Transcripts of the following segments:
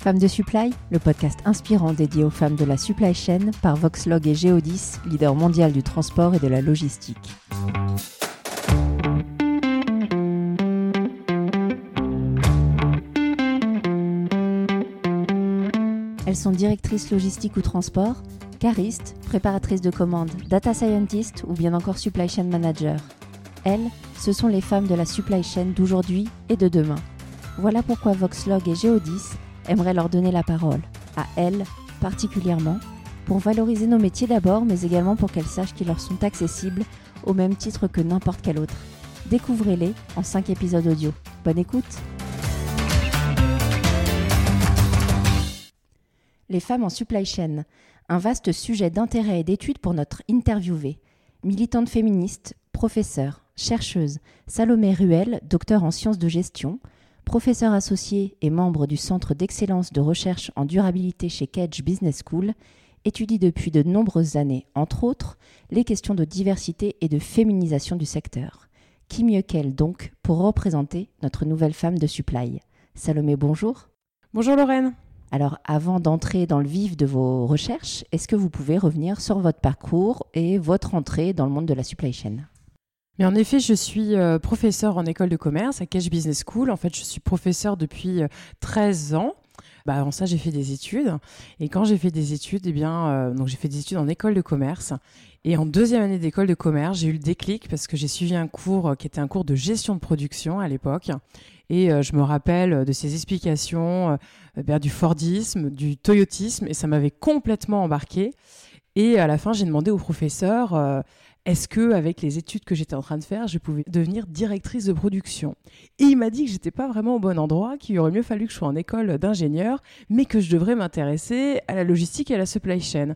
Femmes de Supply, le podcast inspirant dédié aux femmes de la supply chain par Voxlog et Geodis, leader mondial du transport et de la logistique. Elles sont directrices logistique ou transport, caristes, préparatrices de commandes, data scientists ou bien encore supply chain manager. Elles, ce sont les femmes de la supply chain d'aujourd'hui et de demain. Voilà pourquoi Voxlog et Geodis aimeraient leur donner la parole, à elles particulièrement, pour valoriser nos métiers d'abord, mais également pour qu'elles sachent qu'ils leur sont accessibles au même titre que n'importe quel autre. Découvrez-les en 5 épisodes audio. Bonne écoute Les femmes en supply chain, un vaste sujet d'intérêt et d'étude pour notre interviewée. Militante féministe, professeure, chercheuse, Salomé Ruel, docteur en sciences de gestion, professeur associé et membre du Centre d'excellence de recherche en durabilité chez Cage Business School, étudie depuis de nombreuses années, entre autres, les questions de diversité et de féminisation du secteur. Qui mieux qu'elle donc pour représenter notre nouvelle femme de supply? Salomé, bonjour. Bonjour Lorraine. Alors avant d'entrer dans le vif de vos recherches, est-ce que vous pouvez revenir sur votre parcours et votre entrée dans le monde de la supply chain? Mais en effet, je suis euh, professeur en école de commerce à Cash Business School. En fait, je suis professeur depuis 13 euh, ans. Bah, avant ça, j'ai fait des études. Et quand j'ai fait des études, eh bien, euh, donc j'ai fait des études en école de commerce. Et en deuxième année d'école de commerce, j'ai eu le déclic parce que j'ai suivi un cours qui était un cours de gestion de production à l'époque. Et je me rappelle de ces explications euh, du Fordisme, du Toyotisme, et ça m'avait complètement embarqué. Et à la fin, j'ai demandé au professeur est-ce que avec les études que j'étais en train de faire, je pouvais devenir directrice de production? Et il m'a dit que j'étais pas vraiment au bon endroit, qu'il aurait mieux fallu que je sois en école d'ingénieur, mais que je devrais m'intéresser à la logistique et à la supply chain.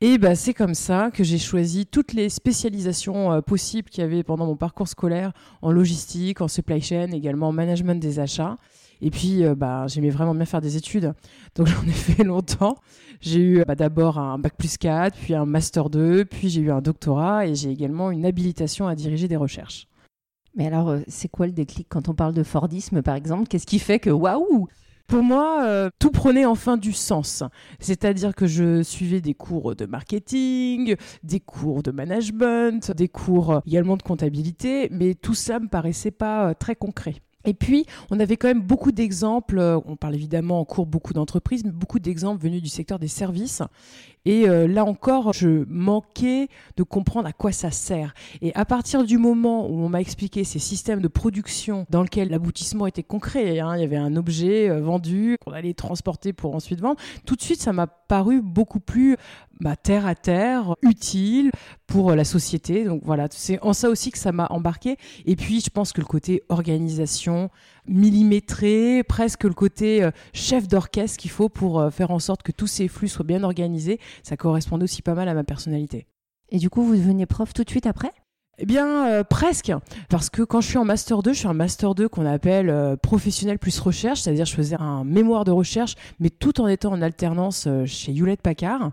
Et bah, c'est comme ça que j'ai choisi toutes les spécialisations euh, possibles qu'il y avait pendant mon parcours scolaire en logistique, en supply chain, également en management des achats. Et puis, euh, bah, j'aimais vraiment bien faire des études. Donc, j'en ai fait longtemps. J'ai eu bah, d'abord un bac plus 4, puis un master 2, puis j'ai eu un doctorat et j'ai également une habilitation à diriger des recherches. Mais alors, euh, c'est quoi le déclic quand on parle de Fordisme, par exemple? Qu'est-ce qui fait que waouh pour moi, euh, tout prenait enfin du sens. C'est-à-dire que je suivais des cours de marketing, des cours de management, des cours également de comptabilité, mais tout ça me paraissait pas très concret. Et puis, on avait quand même beaucoup d'exemples, euh, on parle évidemment en cours beaucoup d'entreprises, mais beaucoup d'exemples venus du secteur des services. Et euh, là encore, je manquais de comprendre à quoi ça sert. Et à partir du moment où on m'a expliqué ces systèmes de production dans lesquels l'aboutissement était concret, hein, il y avait un objet euh, vendu qu'on allait transporter pour ensuite vendre, tout de suite, ça m'a paru beaucoup plus bah, terre à terre, utile pour la société. Donc voilà, c'est en ça aussi que ça m'a embarqué. Et puis, je pense que le côté organisation, millimétré, presque le côté euh, chef d'orchestre qu'il faut pour euh, faire en sorte que tous ces flux soient bien organisés, ça correspondait aussi pas mal à ma personnalité. Et du coup, vous devenez prof tout de suite après? Eh bien, euh, presque. Parce que quand je suis en Master 2, je suis un Master 2 qu'on appelle professionnel plus recherche, c'est-à-dire je faisais un mémoire de recherche, mais tout en étant en alternance chez Hewlett Packard.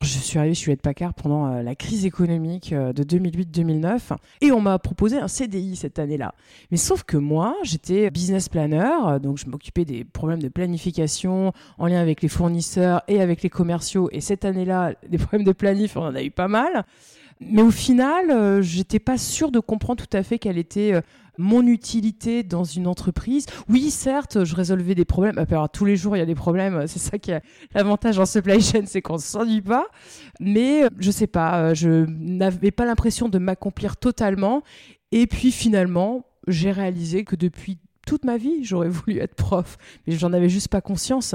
Je suis arrivée chez Hewlett Packard pendant euh, la crise économique euh, de 2008-2009 et on m'a proposé un CDI cette année-là. Mais sauf que moi, j'étais business planner, euh, donc je m'occupais des problèmes de planification en lien avec les fournisseurs et avec les commerciaux. Et cette année-là, des problèmes de planif, on en a eu pas mal. Mais au final, j'étais pas sûre de comprendre tout à fait quelle était mon utilité dans une entreprise. Oui, certes, je résolvais des problèmes. Alors, tous les jours, il y a des problèmes. C'est ça qui est l'avantage en supply chain, c'est qu'on ne s'ennuie pas. Mais je sais pas, je n'avais pas l'impression de m'accomplir totalement. Et puis finalement, j'ai réalisé que depuis toute ma vie, j'aurais voulu être prof, mais j'en avais juste pas conscience.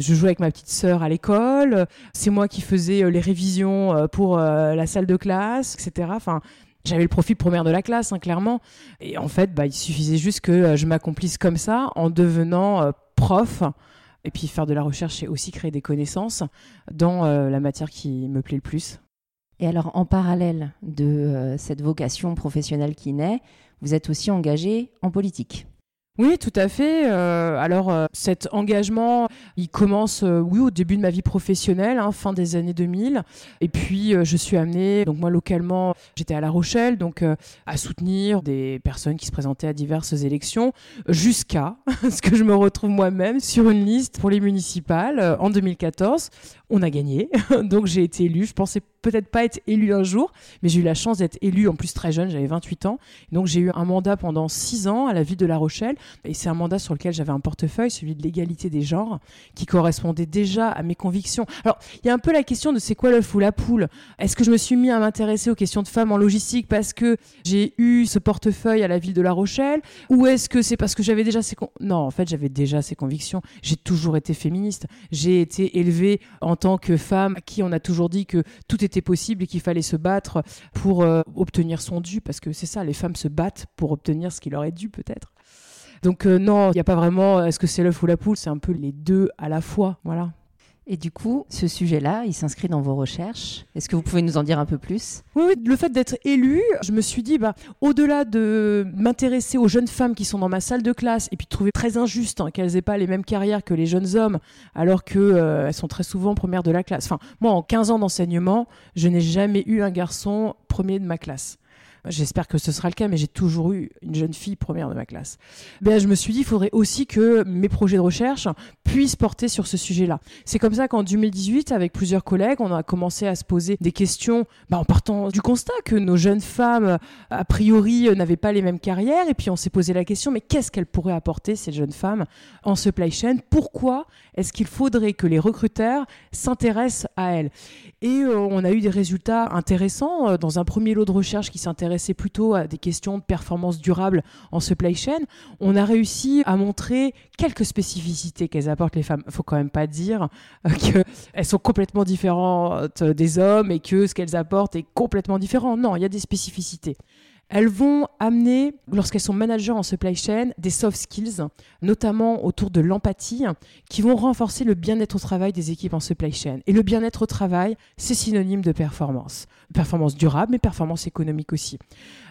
Je jouais avec ma petite sœur à l'école, c'est moi qui faisais euh, les révisions euh, pour euh, la salle de classe, etc. Enfin, j'avais le profil première de la classe, hein, clairement. Et en fait, bah, il suffisait juste que euh, je m'accomplisse comme ça en devenant euh, prof. Et puis faire de la recherche et aussi créer des connaissances dans euh, la matière qui me plaît le plus. Et alors, en parallèle de cette vocation professionnelle qui naît, vous êtes aussi engagé en politique. Oui, tout à fait. Euh, alors, euh, cet engagement, il commence, euh, oui, au début de ma vie professionnelle, hein, fin des années 2000. Et puis, je suis amenée, donc moi, localement, j'étais à La Rochelle, donc à soutenir des personnes qui se présentaient à diverses élections, jusqu'à ce que je me retrouve moi-même sur une liste pour les municipales en 2014. On a gagné, donc j'ai été élue. Je pensais peut-être pas être élue un jour, mais j'ai eu la chance d'être élue en plus très jeune, j'avais 28 ans. Donc j'ai eu un mandat pendant 6 ans à la ville de La Rochelle et c'est un mandat sur lequel j'avais un portefeuille, celui de l'égalité des genres, qui correspondait déjà à mes convictions. Alors, il y a un peu la question de c'est quoi l'œuf ou la poule? Est-ce que je me suis mis à m'intéresser aux questions de femmes en logistique parce que j'ai eu ce portefeuille à la ville de La Rochelle? Ou est-ce que c'est parce que j'avais déjà ces... non, en fait, j'avais déjà ces convictions. J'ai toujours été féministe. J'ai été élevée en tant que femme à qui on a toujours dit que tout était possible et qu'il fallait se battre pour euh, obtenir son dû, parce que c'est ça, les femmes se battent pour obtenir ce qui leur est dû peut-être. Donc euh, non, il n'y a pas vraiment est-ce que c'est l'œuf ou la poule, c'est un peu les deux à la fois, voilà. Et du coup, ce sujet-là, il s'inscrit dans vos recherches. Est-ce que vous pouvez nous en dire un peu plus? Oui, le fait d'être élu, je me suis dit, bah, au-delà de m'intéresser aux jeunes femmes qui sont dans ma salle de classe et puis de trouver très injuste hein, qu'elles aient pas les mêmes carrières que les jeunes hommes, alors qu'elles euh, sont très souvent premières de la classe. Enfin, moi, en 15 ans d'enseignement, je n'ai jamais eu un garçon premier de ma classe. J'espère que ce sera le cas, mais j'ai toujours eu une jeune fille première de ma classe. Ben, je me suis dit, il faudrait aussi que mes projets de recherche puissent porter sur ce sujet-là. C'est comme ça qu'en 2018, avec plusieurs collègues, on a commencé à se poser des questions ben, en partant du constat que nos jeunes femmes, a priori, n'avaient pas les mêmes carrières. Et puis on s'est posé la question, mais qu'est-ce qu'elles pourraient apporter, ces jeunes femmes, en supply chain? Pourquoi est-ce qu'il faudrait que les recruteurs s'intéressent à elles? Et euh, on a eu des résultats intéressants. Euh, dans un premier lot de recherche qui s'intéresse c'est plutôt à des questions de performance durable en supply chain, on a réussi à montrer quelques spécificités qu'elles apportent les femmes. Il faut quand même pas dire euh, qu'elles sont complètement différentes des hommes et que ce qu'elles apportent est complètement différent. Non, il y a des spécificités. Elles vont amener, lorsqu'elles sont managers en supply chain, des soft skills, notamment autour de l'empathie, qui vont renforcer le bien-être au travail des équipes en supply chain. Et le bien-être au travail, c'est synonyme de performance. Performance durable, mais performance économique aussi.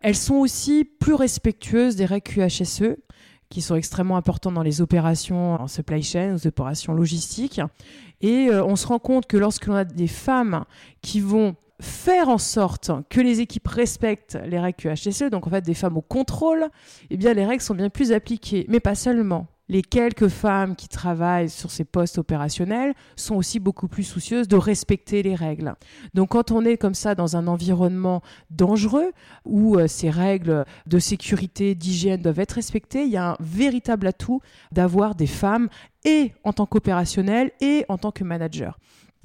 Elles sont aussi plus respectueuses des règles QHSE, qui sont extrêmement importantes dans les opérations en supply chain, aux opérations logistiques. Et euh, on se rend compte que lorsque l'on a des femmes qui vont faire en sorte que les équipes respectent les règles QHSE, donc en fait des femmes au contrôle, eh bien les règles sont bien plus appliquées. Mais pas seulement. Les quelques femmes qui travaillent sur ces postes opérationnels sont aussi beaucoup plus soucieuses de respecter les règles. Donc quand on est comme ça dans un environnement dangereux où euh, ces règles de sécurité, d'hygiène doivent être respectées, il y a un véritable atout d'avoir des femmes et en tant qu'opérationnel et en tant que manager.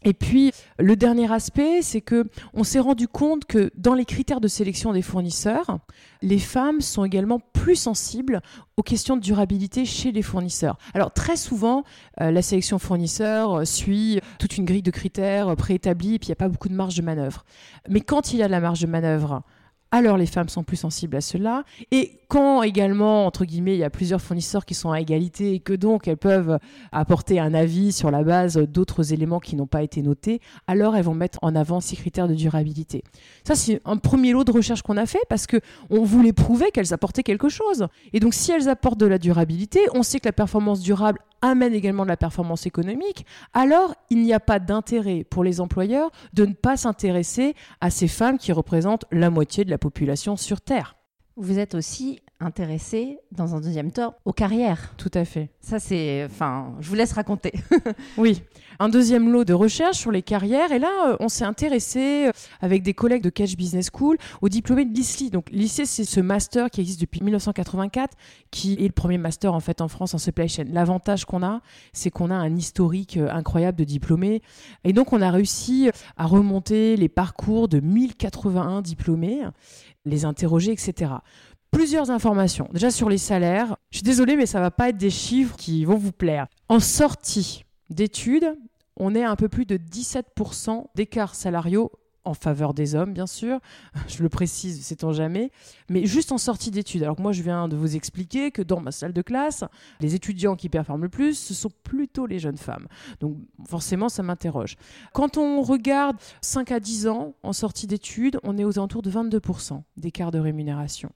Et puis le dernier aspect, c'est que on s'est rendu compte que dans les critères de sélection des fournisseurs, les femmes sont également plus sensibles aux questions de durabilité chez les fournisseurs. Alors très souvent, euh, la sélection fournisseur euh, suit toute une grille de critères préétablis, et puis il n'y a pas beaucoup de marge de manœuvre. Mais quand il y a de la marge de manœuvre, alors les femmes sont plus sensibles à cela. Et quand également, entre guillemets, il y a plusieurs fournisseurs qui sont à égalité et que donc elles peuvent apporter un avis sur la base d'autres éléments qui n'ont pas été notés, alors elles vont mettre en avant ces critères de durabilité. Ça, c'est un premier lot de recherche qu'on a fait parce que on voulait prouver qu'elles apportaient quelque chose. Et donc, si elles apportent de la durabilité, on sait que la performance durable amène également de la performance économique, alors il n'y a pas d'intérêt pour les employeurs de ne pas s'intéresser à ces femmes qui représentent la moitié de la population sur Terre. Vous êtes aussi intéressé, dans un deuxième temps, aux carrières. Tout à fait. Ça, c'est. Enfin, je vous laisse raconter. oui. Un deuxième lot de recherche sur les carrières. Et là, euh, on s'est intéressé euh, avec des collègues de Catch Business School aux diplômés de l'ISLI. Donc, l'ISLI, c'est ce master qui existe depuis 1984, qui est le premier master, en fait, en France en supply chain. L'avantage qu'on a, c'est qu'on a un historique euh, incroyable de diplômés. Et donc, on a réussi à remonter les parcours de 1081 diplômés, les interroger, etc plusieurs informations. Déjà sur les salaires, je suis désolée, mais ça va pas être des chiffres qui vont vous plaire. En sortie d'études, on est à un peu plus de 17% d'écarts salariaux en faveur des hommes, bien sûr. Je le précise, sait-on jamais. Mais juste en sortie d'études. Alors moi, je viens de vous expliquer que dans ma salle de classe, les étudiants qui performent le plus, ce sont plutôt les jeunes femmes. Donc forcément, ça m'interroge. Quand on regarde 5 à 10 ans en sortie d'études, on est aux alentours de 22% d'écart de rémunération.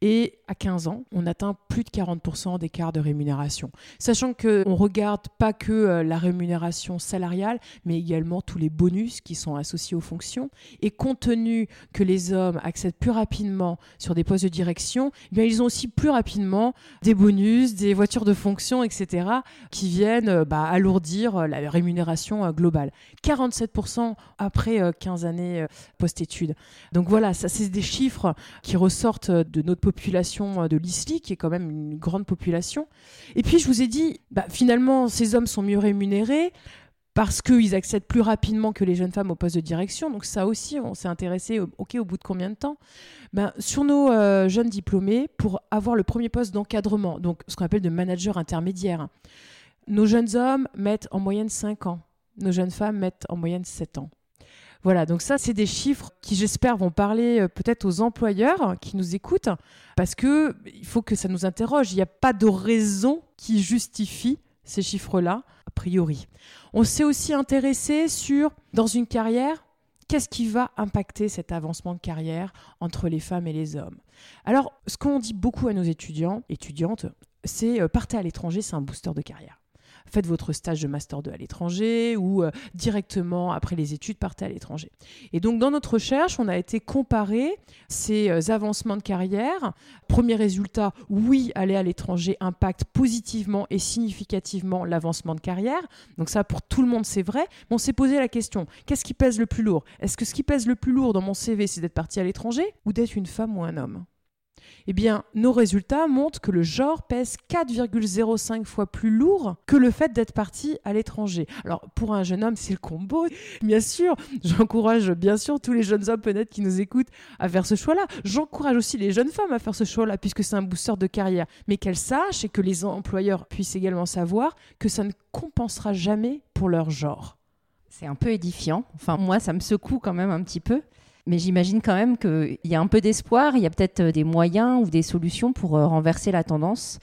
Et à 15 ans, on atteint plus de 40% d'écart de rémunération. Sachant qu'on ne regarde pas que euh, la rémunération salariale, mais également tous les bonus qui sont associés aux fonctions. Et compte tenu que les hommes accèdent plus rapidement sur des postes de direction, eh bien, ils ont aussi plus rapidement des bonus, des voitures de fonction, etc., qui viennent euh, bah, alourdir euh, la rémunération globale. 47% après 15 années post-études. Donc voilà, ça c'est des chiffres qui ressortent de notre population euh, de l'ISLI, qui est quand même une grande population. Et puis je vous ai dit, bah, finalement, ces hommes sont mieux rémunérés parce qu'ils accèdent plus rapidement que les jeunes femmes au poste de direction. Donc ça aussi, on s'est intéressé, ok, au bout de combien de temps? Ben, Sur nos euh, jeunes diplômés, pour avoir le premier poste d'encadrement, donc ce qu'on appelle de manager intermédiaire, nos jeunes hommes mettent en moyenne 5 ans, nos jeunes femmes mettent en moyenne 7 ans. Voilà, donc ça, c'est des chiffres qui, j'espère, vont parler euh, peut-être aux employeurs qui nous écoutent, parce que il faut que ça nous interroge. Il n'y a pas de raison qui justifie ces chiffres-là, a priori. On s'est aussi intéressé sur, dans une carrière, qu'est-ce qui va impacter cet avancement de carrière entre les femmes et les hommes? Alors, ce qu'on dit beaucoup à nos étudiants, étudiantes, c'est euh, partez à l'étranger, c'est un booster de carrière faites votre stage de master 2 à l'étranger ou euh, directement après les études partez à l'étranger. Et donc dans notre recherche, on a été comparer ces euh, avancements de carrière. Premier résultat, oui, aller à l'étranger impacte positivement et significativement l'avancement de carrière. Donc ça pour tout le monde c'est vrai. Mais on s'est posé la question, qu'est-ce qui pèse le plus lourd? Est-ce que ce qui pèse le plus lourd dans mon CV c'est d'être parti à l'étranger ou d'être une femme ou un homme? Eh bien, nos résultats montrent que le genre pèse 4,05 fois plus lourd que le fait d'être parti à l'étranger. Alors, pour un jeune homme, c'est le combo. Bien sûr, j'encourage bien sûr tous les jeunes hommes peut-être qui nous écoutent à faire ce choix-là. J'encourage aussi les jeunes femmes à faire ce choix-là puisque c'est un booster de carrière. Mais qu'elles sachent et que les employeurs puissent également savoir que ça ne compensera jamais pour leur genre. C'est un peu édifiant. Enfin, moi, ça me secoue quand même un petit peu. Mais j'imagine quand même qu'il y a un peu d'espoir, il y a peut-être euh, des moyens ou des solutions pour euh, renverser la tendance.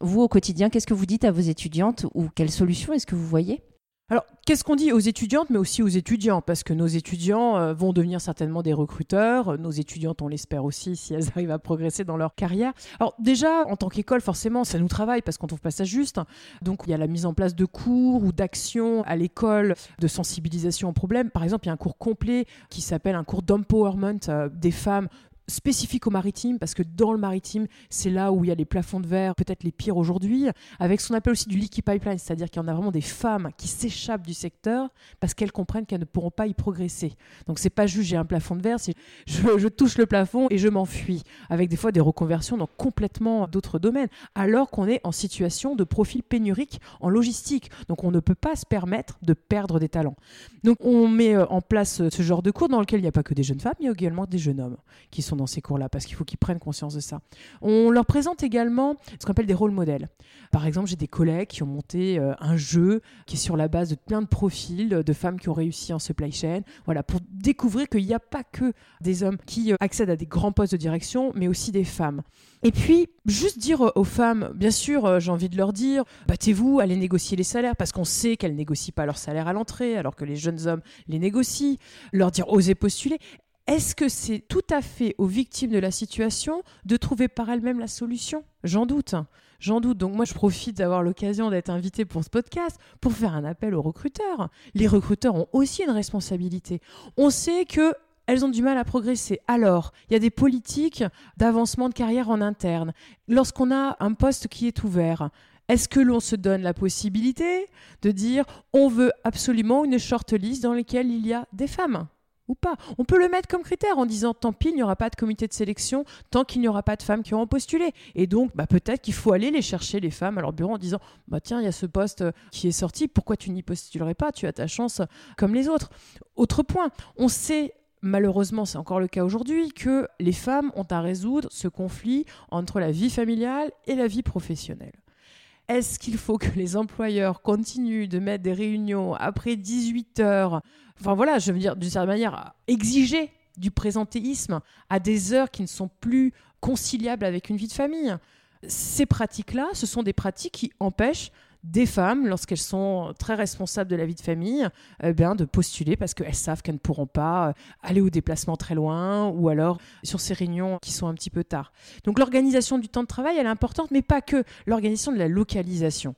Vous, au quotidien, qu'est-ce que vous dites à vos étudiantes ou quelles solutions est-ce que vous voyez? Alors, qu'est-ce qu'on dit aux étudiantes, mais aussi aux étudiants? Parce que nos étudiants euh, vont devenir certainement des recruteurs. Nos étudiantes, on l'espère aussi, si elles arrivent à progresser dans leur carrière. Alors, déjà, en tant qu'école, forcément, ça nous travaille parce qu'on trouve pas ça juste. Donc, il y a la mise en place de cours ou d'actions à l'école de sensibilisation aux problèmes. Par exemple, il y a un cours complet qui s'appelle un cours d'empowerment euh, des femmes spécifique au maritime, parce que dans le maritime, c'est là où il y a les plafonds de verre, peut-être les pires aujourd'hui, avec ce qu'on appelle aussi du leaky pipeline, c'est-à-dire qu'il y en a vraiment des femmes qui s'échappent du secteur parce qu'elles comprennent qu'elles ne pourront pas y progresser. Donc c'est pas juste j'ai un plafond de verre, c'est je, touche le plafond et je m'enfuis, avec des fois des reconversions dans complètement d'autres domaines, alors qu'on est en situation de profil pénurique en logistique. Donc on ne peut pas se permettre de perdre des talents. Donc on met euh, en place ce genre de cours dans lequel il n'y a pas que des jeunes femmes, a également des jeunes hommes qui sont dans ces cours-là, parce qu'il faut qu'ils prennent conscience de ça. On leur présente également ce qu'on appelle des rôles modèles. Par exemple, j'ai des collègues qui ont monté euh, un jeu qui est sur la base de plein de profils de femmes qui ont réussi en supply chain, voilà, pour découvrir qu'il n'y a pas que des hommes qui euh, accèdent à des grands postes de direction, mais aussi des femmes. Et puis, juste dire aux femmes, bien sûr, euh, j'ai envie de leur dire, battez-vous, allez négocier les salaires, parce qu'on sait qu'elles négocient pas leur salaire à l'entrée, alors que les jeunes hommes les négocient. Leur dire, osez postuler. Est-ce que c'est tout à fait aux victimes de la situation de trouver par elles-mêmes la solution? J'en doute. J'en doute. Donc moi, je profite d'avoir l'occasion d'être invitée pour ce podcast pour faire un appel aux recruteurs. Les recruteurs ont aussi une responsabilité. On sait que elles ont du mal à progresser. Alors, il y a des politiques d'avancement de carrière en interne. Lorsqu'on a un poste qui est ouvert, est-ce que l'on se donne la possibilité de dire on veut absolument une shortlist dans laquelle il y a des femmes? Ou pas. On peut le mettre comme critère en disant tant pis, il n'y aura pas de comité de sélection tant qu'il n'y aura pas de femmes qui auront postulé. Et donc, bah, peut-être qu'il faut aller les chercher, les femmes, à leur bureau en disant bah, tiens, il y a ce poste qui est sorti, pourquoi tu n'y postulerais pas? Tu as ta chance comme les autres. Autre point, on sait malheureusement, c'est encore le cas aujourd'hui, que les femmes ont à résoudre ce conflit entre la vie familiale et la vie professionnelle. Est-ce qu'il faut que les employeurs continuent de mettre des réunions après 18 heures? Enfin voilà, je veux dire, d'une certaine manière, exiger du présentéisme à des heures qui ne sont plus conciliables avec une vie de famille. Ces pratiques-là, ce sont des pratiques qui empêchent des femmes, lorsqu'elles sont très responsables de la vie de famille, eh bien, de postuler parce qu'elles savent qu'elles ne pourront pas euh, aller au déplacement très loin ou alors sur ces réunions qui sont un petit peu tard. Donc l'organisation du temps de travail, elle est importante, mais pas que l'organisation de la localisation.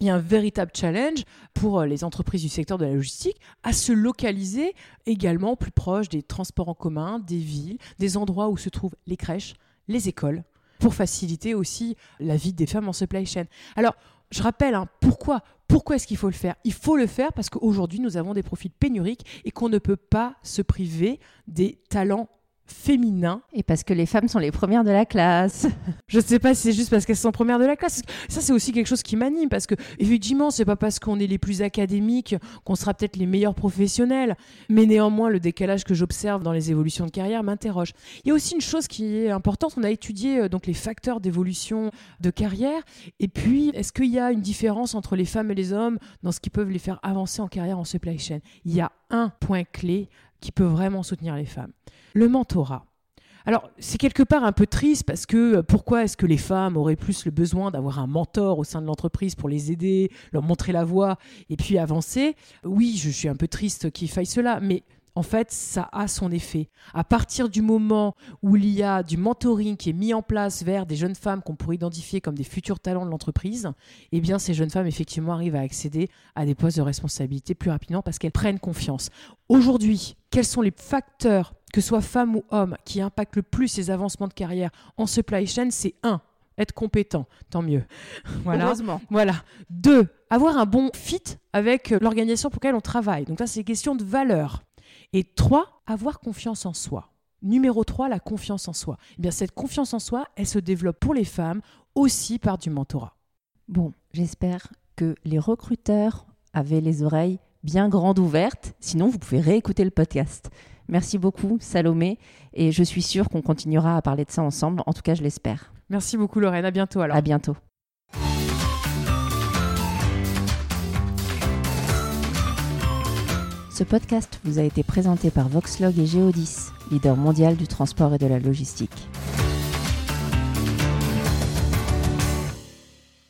Il y a un véritable challenge pour euh, les entreprises du secteur de la logistique à se localiser également plus proche des transports en commun, des villes, des endroits où se trouvent les crèches, les écoles, pour faciliter aussi la vie des femmes en supply chain. Alors, je rappelle, hein, pourquoi Pourquoi est-ce qu'il faut le faire? Il faut le faire parce qu'aujourd'hui, nous avons des profils pénuriques et qu'on ne peut pas se priver des talents féminin. Et parce que les femmes sont les premières de la classe. Je ne sais pas si c'est juste parce qu'elles sont premières de la classe. Ça, c'est aussi quelque chose qui m'anime parce que, effectivement, c'est pas parce qu'on est les plus académiques qu'on sera peut-être les meilleurs professionnels. Mais néanmoins, le décalage que j'observe dans les évolutions de carrière m'interroge. Il y a aussi une chose qui est importante. On a étudié euh, donc les facteurs d'évolution de carrière. Et puis, est-ce qu'il y a une différence entre les femmes et les hommes dans ce qui peut les faire avancer en carrière en supply chain? Il y a un point clé qui peut vraiment soutenir les femmes. Le mentorat. Alors, c'est quelque part un peu triste parce que euh, pourquoi est-ce que les femmes auraient plus le besoin d'avoir un mentor au sein de l'entreprise pour les aider, leur montrer la voie et puis avancer? Oui, je suis un peu triste qu'il faille cela, mais en fait, ça a son effet. À partir du moment où il y a du mentoring qui est mis en place vers des jeunes femmes qu'on pourrait identifier comme des futurs talents de l'entreprise, eh bien, ces jeunes femmes, effectivement, arrivent à accéder à des postes de responsabilité plus rapidement parce qu'elles prennent confiance. Aujourd'hui, quels sont les facteurs, que ce soit femmes ou hommes, qui impactent le plus ces avancements de carrière en supply chain? C'est un, être compétent, tant mieux. Voilà. Heureusement. Voilà. Deux, avoir un bon fit avec l'organisation pour laquelle on travaille. Donc là, c'est question de valeur. Et trois, avoir confiance en soi. Numéro 3, la confiance en soi. Eh bien, cette confiance en soi, elle se développe pour les femmes aussi par du mentorat. Bon, j'espère que les recruteurs avaient les oreilles bien grandes ouvertes. Sinon, vous pouvez réécouter le podcast. Merci beaucoup, Salomé. Et je suis sûre qu'on continuera à parler de ça ensemble. En tout cas, je l'espère. Merci beaucoup, Lorraine. À bientôt alors. À bientôt. Ce podcast vous a été présenté par Voxlog et Geodis, leader mondial du transport et de la logistique.